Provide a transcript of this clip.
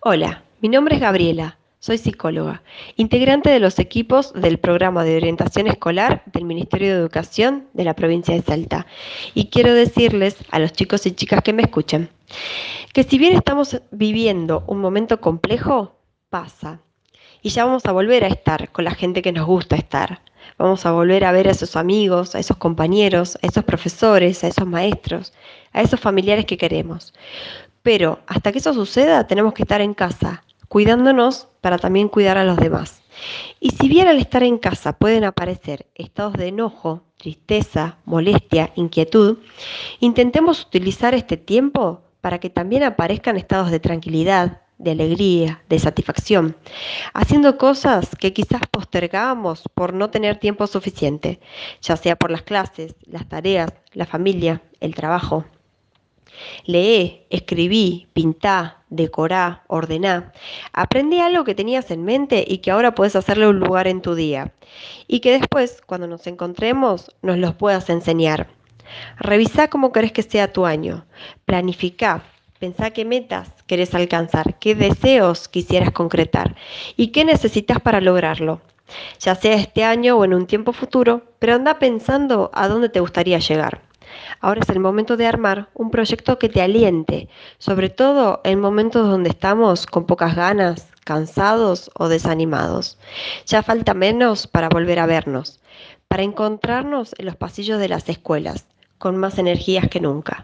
Hola, mi nombre es Gabriela, soy psicóloga, integrante de los equipos del programa de orientación escolar del Ministerio de Educación de la provincia de Salta. Y quiero decirles a los chicos y chicas que me escuchen que si bien estamos viviendo un momento complejo, pasa. Y ya vamos a volver a estar con la gente que nos gusta estar. Vamos a volver a ver a esos amigos, a esos compañeros, a esos profesores, a esos maestros, a esos familiares que queremos. Pero hasta que eso suceda tenemos que estar en casa, cuidándonos para también cuidar a los demás. Y si bien al estar en casa pueden aparecer estados de enojo, tristeza, molestia, inquietud, intentemos utilizar este tiempo para que también aparezcan estados de tranquilidad, de alegría, de satisfacción, haciendo cosas que quizás postergamos por no tener tiempo suficiente, ya sea por las clases, las tareas, la familia, el trabajo. Lee, escribí, pintá, decorá, ordená. Aprendí algo que tenías en mente y que ahora puedes hacerle un lugar en tu día. Y que después, cuando nos encontremos, nos los puedas enseñar. Revisá cómo querés que sea tu año. Planificá. Pensá qué metas querés alcanzar, qué deseos quisieras concretar y qué necesitas para lograrlo. Ya sea este año o en un tiempo futuro, pero anda pensando a dónde te gustaría llegar. Ahora es el momento de armar un proyecto que te aliente, sobre todo en momentos donde estamos con pocas ganas, cansados o desanimados. Ya falta menos para volver a vernos, para encontrarnos en los pasillos de las escuelas, con más energías que nunca.